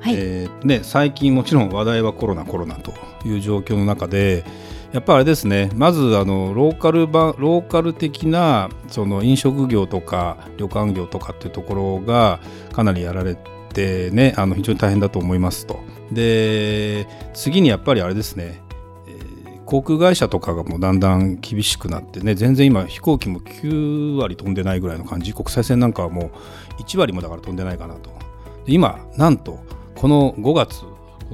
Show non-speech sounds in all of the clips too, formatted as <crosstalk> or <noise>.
はい。えーね、最近もちろん話題はコロナコロナという状況の中でやっぱりあれですねまずあのローカル版ローカル的なその飲食業とか旅館業とかっていうところがかなりやられてねあの非常に大変だと思いますと。で次にやっぱりあれですね航空会社とかがもうだんだん厳しくなってね全然今飛行機も9割飛んでないぐらいの感じ。国際線なんかはもう1割もだから飛んでないかなと。今なんとこの5月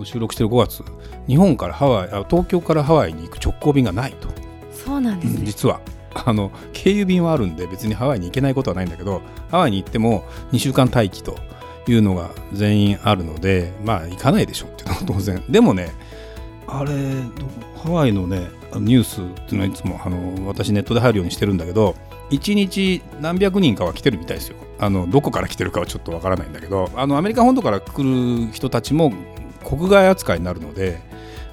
収録してる5月日本からハワイあ東京からハワイに行く直行便がないと。そうなんですね。実は。あの経由便はあるんで別にハワイに行けないことはないんだけどハワイに行っても2週間待機というのが全員あるのでまあ行かないでしょっていうのは当然。でもねあれどハワイのねニュースっていうのはいつもあの私ネットで入るようにしてるんだけど1日何百人かは来てるみたいですよあのどこから来てるかはちょっとわからないんだけどあのアメリカ本土から来る人たちも国外扱いになるので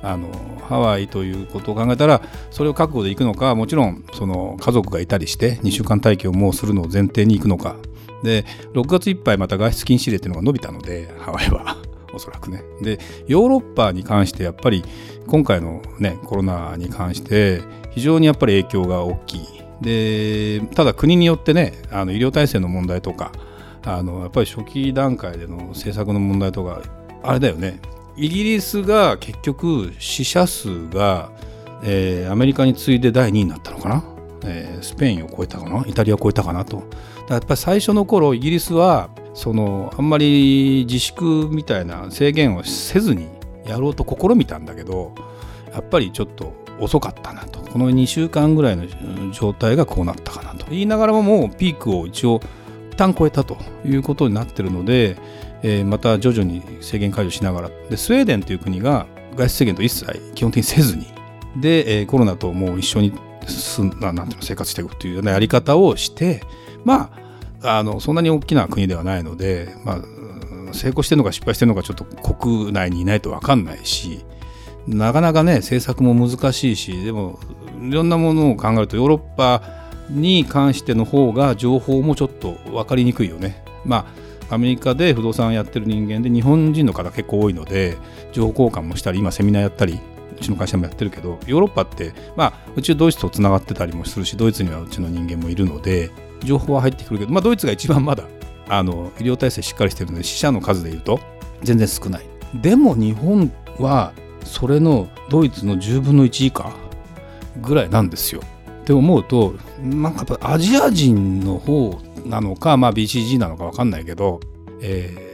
あのハワイということを考えたらそれを覚悟で行くのかもちろんその家族がいたりして2週間待機をもうするのを前提に行くのか。で6月いっぱいまた外出禁止令っていうのが伸びたのでハワイは。<laughs> おそらくね。でヨーロッパに関してやっぱり今回のねコロナに関して非常にやっぱり影響が大きい。でただ国によってねあの医療体制の問題とかあのやっぱり初期段階での政策の問題とかあれだよね。イギリスが結局死者数が、えーアメリカに次いで第2位になったのかな、えースペインを超えたかな。イタリアを超えたかなと。だかやっぱり最初の頃イギリスはそのあんまり自粛みたいな制限をせずにやろうと試みたんだけどやっぱりちょっと遅かったなと。この2週間ぐらいの状態がこうなったかなと。言いながらももうピークを一応一旦超えたということになってるので、えーまた徐々に制限解除しながら。でスウェーデンという国が外出制限と一切基本的にせずに。で、えーコロナともう一緒に進んなんていうの生活していくというようなやり方をしてまああのそんなに大きな国ではないので、まあ、成功してるのか失敗してるのかちょっと国内にいないと分かんないしなかなかね政策も難しいしでもいろんなものを考えるとヨーロッパに関しての方が情報もちょっと分かりにくいよね。まあアメリカで不動産やってる人間で日本人の方結構多いので情報交換もしたり今セミナーやったりうちの会社もやってるけどヨーロッパってまあうちドイツとつながってたりもするしドイツにはうちの人間もいるので情報は入ってくるけど、まあ、ドイツが一番まだあの医療体制しっかりしてるので死者の数でいうと全然少ないでも日本はそれのドイツの10分の1以下ぐらいなんですよって思うとなんかやっぱアジア人の方なのか、まあ、BCG なのか分かんないけど、えー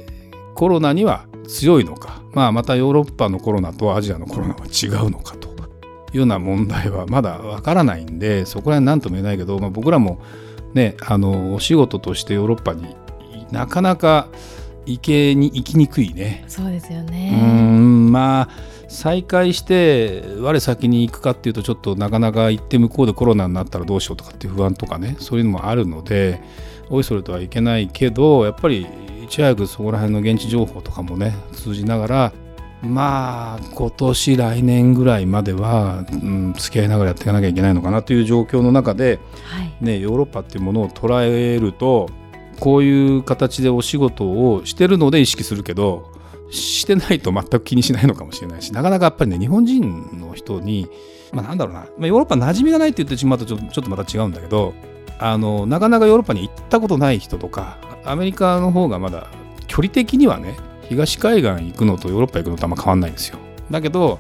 コロナには強いのか、まあ、またヨーロッパのコロナとアジアのコロナは違うのかというような問題はまだ分からないんでそこら辺何とも言えないけど、まあ、僕らもねあのお仕事としてヨーロッパになかなか行けに行きにくいね。そうですよねんまあ再開して我先に行くかっていうとちょっとなかなか行って向こうでコロナになったらどうしようとかっていう不安とかねそういうのもあるのでおいそれとはいけないけどやっぱりいち早くそこら辺の現地情報とかもね通じながらまあ今年来年ぐらいまでは、うん、付き合いながらやっていかなきゃいけないのかなという状況の中で、はい。ね、ヨーロッパっていうものを捉えるとこういう形でお仕事をしてるので意識するけどしてないと全く気にしないのかもしれないしなかなかやっぱりね日本人の人に、まあ、なんだろうな、まあ、ヨーロッパ馴染みがないって言ってしまうとちょっとまた違うんだけどあのなかなかヨーロッパに行ったことない人とかアメリカの方がまだ距離的にはね東海岸行くのとヨーロッパ行くのとあんま変わんないんですよ。だけど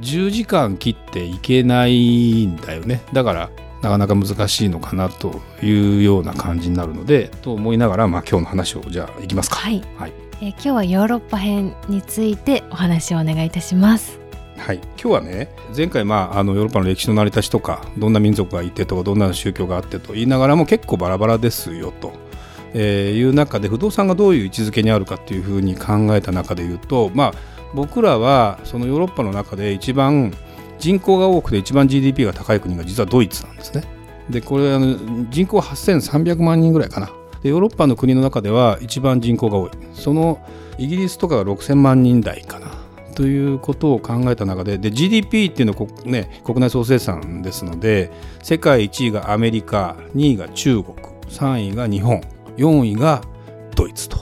10時間切って行けないんだよね。だからなかなか難しいのかなというような感じになるのでと思いながら、まあ、今日の話をじゃあいきますか。はい、はいえー今日はヨーロッパ編についてお話をお願いいたします。はい、今日はね前回、まあ、あのヨーロッパの歴史の成り立ちとかどんな民族がいてとかどんな宗教があってと言いながらも結構バラバラですよと、えーいう中で不動産がどういう位置づけにあるかっていうふうに考えた中で言うと、まあ、僕らはそのヨーロッパの中で一番人口が多くて一番 GDP が高い国が実はドイツなんですね。でこれあの人口8300万人ぐらいかな。でヨーロッパの国の中では一番人口が多い。そのイギリスとかが6000万人台かな。ということを考えた中でで GDP っていうのは、ね、国内総生産ですので世界1位がアメリカ2位が中国3位が日本4位がドイツと。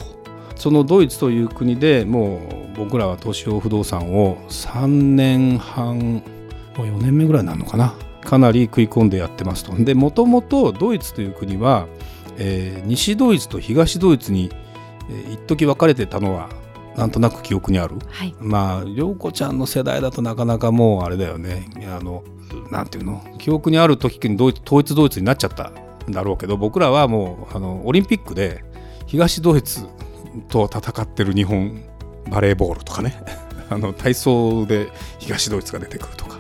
そのドイツという国でもう僕らは東証不動産を3年半もう4年目ぐらいになるのかな。かなり食い込んでやってますと。でもともとドイツという国は、えー、西ドイツと東ドイツに、えー、一時分かれてたのはなんとなく記憶にある、はい、まあ涼子ちゃんの世代だとなかなかもうあれだよね。あのなんていうの？記憶にある時にドイツ統一ドイツになっちゃったんだろうけど僕らはもうあのオリンピックで東ドイツと戦ってる日本バレーボールとかね。<laughs> あの体操で東ドイツが出てくるとか。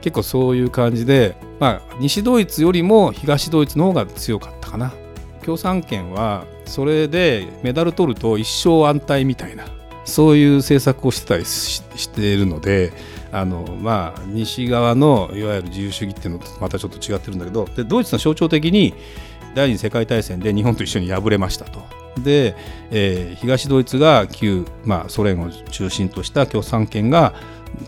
結構そういう感じで、まあ、西ドイツよりも東ドイツの方が強かったかな共産圏はそれでメダル取ると一生安泰みたいなそういう政策をしてたりしているのであの、まあ、西側のいわゆる自由主義っていうのとまたちょっと違ってるんだけどでドイツの象徴的に第二次世界大戦で日本と一緒に敗れましたと。で、えー、東ドイツが旧、まあ、ソ連を中心とした共産圏が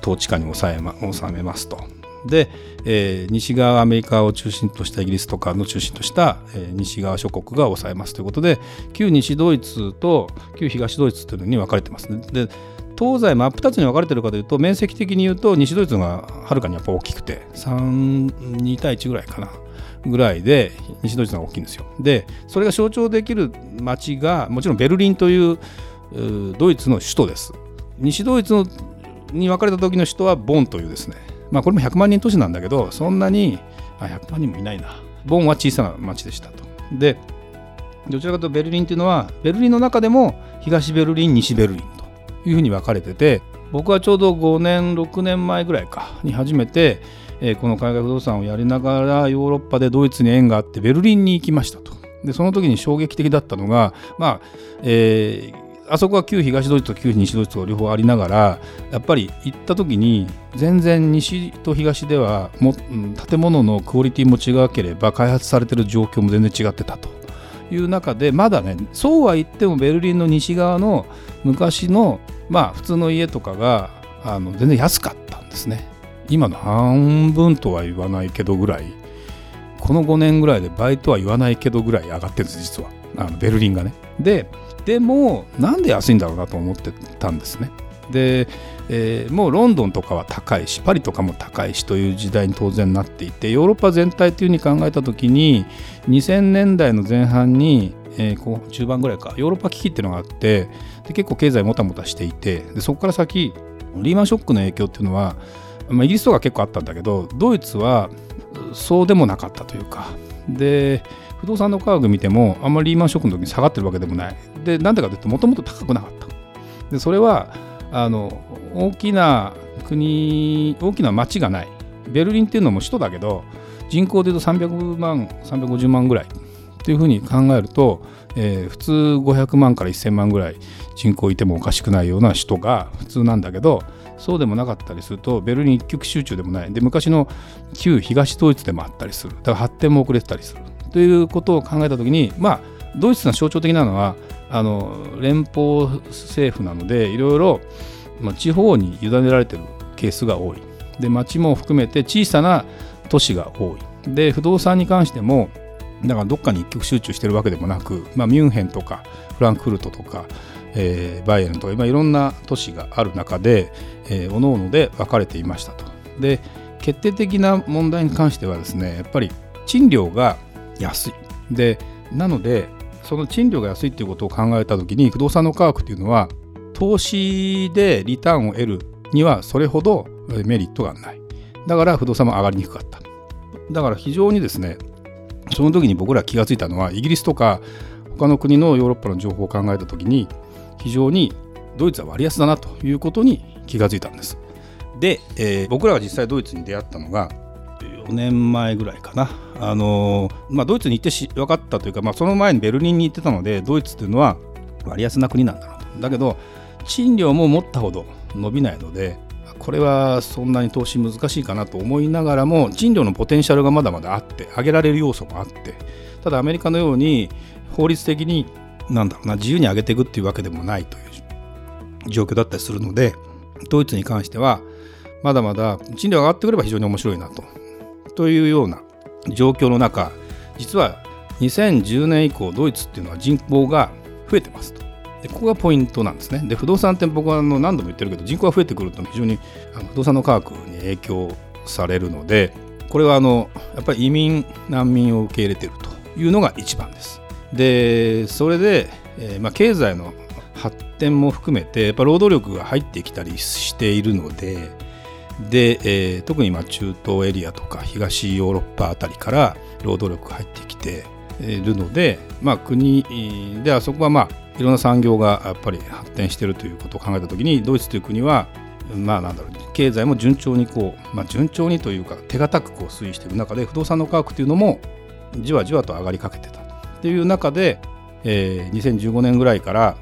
統治下に抑え、ま、収めますと。で、えー、西側アメリカを中心としたイギリスとかの中心とした、えー、西側諸国が抑えますということで旧西ドイツと旧東ドイツというのに分かれてますね。で東西真っ二つに分かれてるかというと面積的に言うと西ドイツがはるかにやっぱ大きくて32対1ぐらいかなぐらいで西ドイツが大きいんですよ。でそれが象徴できる町がもちろんベルリンというドイツの首都です。西ドイツのに分かれた時の首都はボンというですねまあ、これも100万人都市なんだけどそんなにあ100万人もいないな。ボンは小さな町でしたと。でどちらかというとベルリンというのはベルリンの中でも東ベルリン西ベルリンというふうに分かれてて僕はちょうど5年6年前ぐらいかに初めて、えー、この海外不動産をやりながらヨーロッパでドイツに縁があってベルリンに行きましたと。でその時に衝撃的だったのがまあ、えーあそこは旧東ドイツと旧西ドイツと両方ありながらやっぱり行った時に全然西と東ではも建物のクオリティも違ければ開発されてる状況も全然違ってたと。いう中でまだねそうは言ってもベルリンの西側の昔のまあ普通の家とかがあの全然安かったんですね。今の半分とは言わないけどぐらい。この5年ぐらいで倍とは言わないけどぐらい上がってるんです実は。あのベルリンがね。ででもなんで安いんだろうなと思ってたんですね。で、えー、もうロンドンとかは高いしパリとかも高いしという時代に当然なっていてヨーロッパ全体というふうに考えた時に2000年代の前半に、えー、こう中盤ぐらいかヨーロッパ危機っていうのがあってで結構経済もたもたしていてでそこから先リーマンショックの影響っていうのは、まあ、イギリスとか結構あったんだけどドイツはそうでもなかったというかで不動産の価格見てもあんまりリーマンショックの時に下がってるわけでもない。でなんでかというともともと高くなかった。でそれはあの大きな国大きな町がない。ベルリンっていうのも首都だけど人口でいうと300万350万ぐらい。っていうふうに考えると、えー、普通500万から1000万ぐらい人口いてもおかしくないような首都が普通なんだけどそうでもなかったりするとベルリン一極集中でもない。で昔の旧東ドイツでもあったりする。だから発展も遅れてたりする。ということを考えた時にまあドイツの象徴的なのはあの連邦政府なのでいろいろ、まあ、地方に委ねられているケースが多いで町も含めて小さな都市が多いで不動産に関してもだからどっかに一極集中しているわけでもなく、まあ、ミュンヘンとかフランクフルトとか、えー、バイエルンとか、まあ、いろんな都市がある中で、えー、各々で分かれていましたと。で決定的な問題に関してはですねやっぱり賃料が安い。でなのでその賃料が安いっていうことを考えた時に不動産の価格っていうのは投資でリターンを得るにはそれほどメリットがない。だから不動産も上がりにくかった。だから非常にですねその時に僕ら気がついたのはイギリスとか他の国のヨーロッパの情報を考えた時に非常にドイツは割安だなということに気がついたんです。で、えー、僕らが実際ドイツに出会ったのが4年前ぐらいかな、あのまあ、ドイツに行ってし分かったというか、まあ、その前にベルリンに行ってたのでドイツというのは割安な国なんだろうと。だけど賃料も持ったほど伸びないのでこれはそんなに投資難しいかなと思いながらも賃料のポテンシャルがまだまだあって上げられる要素もあってただアメリカのように法律的になんだろうな自由に上げていくっていうわけでもないという状況だったりするのでドイツに関してはまだまだ賃料が上がってくれば非常に面白いなと。というような状況の中実は2010年以降ドイツっていうのは人口が増えてますと。でここがポイントなんですね。で不動産って僕はあの何度も言ってるけど人口が増えてくると非常にあの不動産の価格に影響されるのでこれはあのやっぱり移民難民を受け入れてるというのが一番です。でそれで、えーまあ、経済の発展も含めてやっぱ労働力が入ってきたりしているのでで、えー、特にまあ中東エリアとか東ヨーロッパあたりから労働力が入ってきているので、まあ、国であそこはまあいろんな産業がやっぱり発展しているということを考えた時にドイツという国はまあなんだろう経済も順調にこう、まあ、順調にというか手堅くこう推移している中で不動産の価格というのもじわじわと上がりかけてたっていう中で、えー、2015年ぐらいから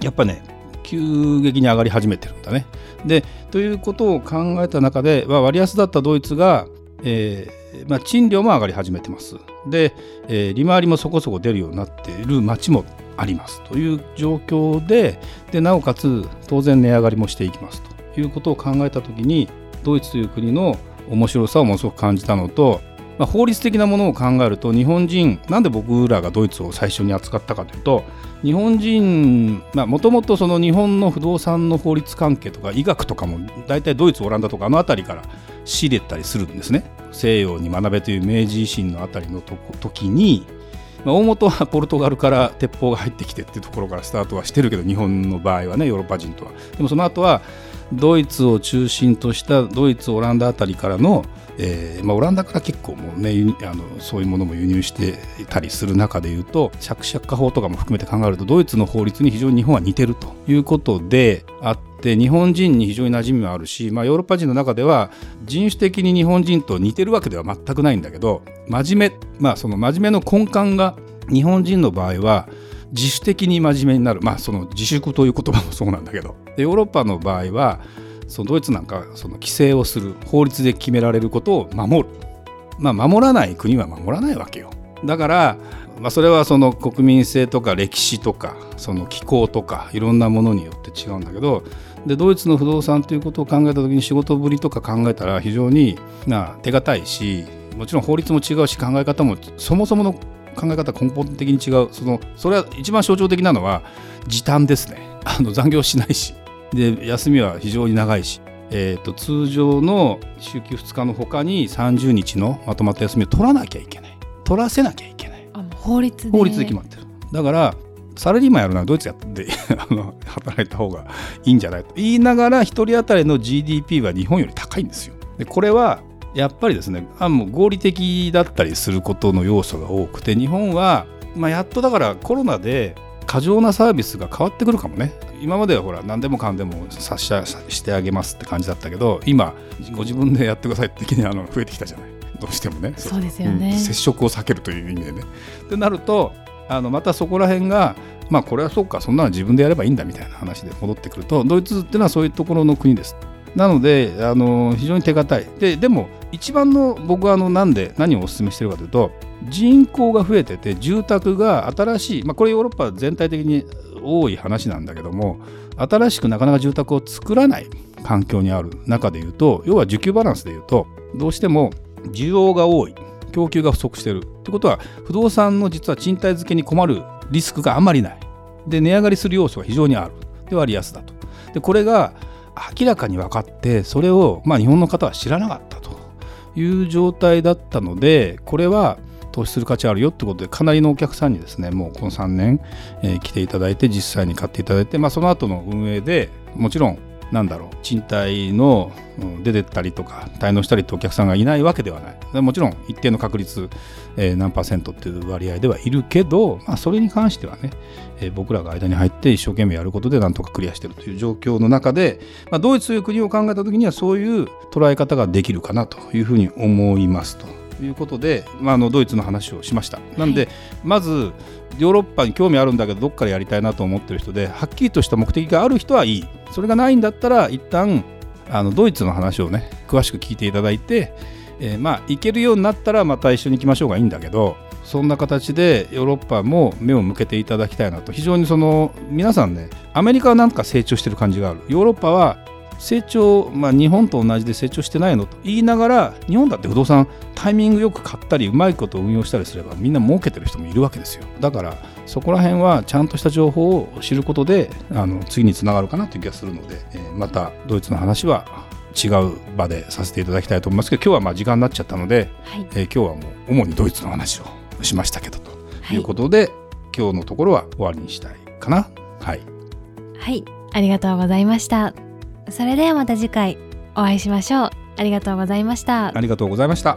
やっぱね急激に上がり始めてるんだね。でということを考えた中で、まあ、割安だったドイツが、えーまあ、賃料も上がり始めてます。で、えー、利回りもそこそこ出るようになっている町もありますという状況ででなおかつ当然値上がりもしていきますということを考えた時にドイツという国の面白さをものすごく感じたのとまあ、法律的なものを考えると日本人なんで僕らがドイツを最初に扱ったかというと日本人もともと日本の不動産の法律関係とか医学とかも大体ドイツオランダとかあの辺りから仕入れたりするんですね。西洋に学べという明治維新の辺りの時にまあ、大元はポルトガルから鉄砲が入ってきてっていうところからスタートはしてるけど日本の場合はねヨーロッパ人とは。でもその後はドイツを中心としたドイツオランダあたりからのえーまあ、オランダから結構もうねあのそういうものも輸入してたりする中でいうと借借家法とかも含めて考えるとドイツの法律に非常に日本は似てるということであって日本人に非常に馴染みもあるし、まあ、ヨーロッパ人の中では人種的に日本人と似てるわけでは全くないんだけど真面目まあその真面目の根幹が日本人の場合は自主的に真面目になる。まあその自粛という言葉もそうなんだけど。ヨーロッパの場合はそのドイツなんかその規制をする。法律で決められることを守る、まあ、守らない国は守らないわけよ。だから、まあ、それはその国民性とか歴史とかその気候とかいろんなものによって違うんだけど。でドイツの不動産ということを考えた時に仕事ぶりとか考えたら非常にな手堅いしもちろん法律も違うし考え方もそもそもの考え方根本的に違う。そのそれは一番象徴的なのは時短ですね。<laughs> あの残業しないし。で休みは非常に長いし、えーと、通常の週休2日のほかに30日のまとまった休みを取らなきゃいけない。取らせなきゃいけない。法律で。法律で決まってる。だからサラリーマンやるならドイツやって <laughs> あの働いた方がいいんじゃないと。言いながら1人当たりの GDP は日本より高いんですよ。でこれはやっぱりですねあもう合理的だったりすることの要素が多くて日本は、まあ、やっとだからコロナで過剰なサービスが変わってくるかもね。今まではほら何でもかんでもさししてあげますって感じだったけど今ご自分でやってくださいって的にあの増えてきたじゃない。どうしてもね。そうですよね、うん、接触を避けるという意味でね。ってなるとあのまたそこら辺がまあこれはそうかそんなの自分でやればいいんだみたいな話で戻ってくるとドイツっていうのはそういうところの国です。なのであの非常に手堅い。ででも一番の僕はあのなんで何をお勧めしてるかというと人口が増えてて住宅が新しい、まあ、これヨーロッパ全体的に多い話なんだけども新しくなかなか住宅を作らない環境にある中でいうと要は需給バランスでいうとどうしても需要が多い供給が不足してる。ってことは不動産の実は賃貸付けに困るリスクがあまりない。で値上がりする要素が非常にある。で割安だと。でこれが明らかに分かってそれをまあ日本の方は知らなかったと。いう状態だったのでこれは投資する価値あるよってことでかなりのお客さんにですねもうこの3年、えー、来ていただいて実際に買っていただいて、まあ、その後の運営でもちろんなんだろう賃貸の出てったりとか滞納したりってお客さんがいないわけではないもちろん一定の確率、えー、何パーセントっていう割合ではいるけど、まあ、それに関してはね、えー、僕らが間に入って一生懸命やることでなんとかクリアしてるという状況の中で、まあ、ドイツという国を考えた時にはそういう捉え方ができるかなというふうに思いますと。いうことで、まあ、あのドイツの話をしました。なんで、まずヨーロッパに興味あるんだけどどっからやりたいなと思ってる人ではっきりとした目的がある人はいい。それがないんだったら一旦あのドイツの話をね詳しく聞いていただいて、えー、まあ行けるようになったらまた一緒に行きましょうがいいんだけどそんな形でヨーロッパも目を向けていただきたいなと。非常にその皆さんねアメリカはなんか成長してる感じがある。ヨーロッパは成長、まあ、日本と同じで成長してないのと言いながら日本だって不動産タイミングよく買ったりうまいこと運用したりすればみんな儲けてる人もいるわけですよ。だからそこら辺はちゃんとした情報を知ることであの次につながるかなという気がするので、えー、またドイツの話は違う場でさせていただきたいと思いますけど今日はまあ時間になっちゃったので、はい、えー、今日はもう主にドイツの話をしましたけどとい。うことで、はい、今日のところは終わりにしたいかな。はい、はい、ありがとうございましたそれではまた次回お会いしましょう。ありがとうございました。ありがとうございました。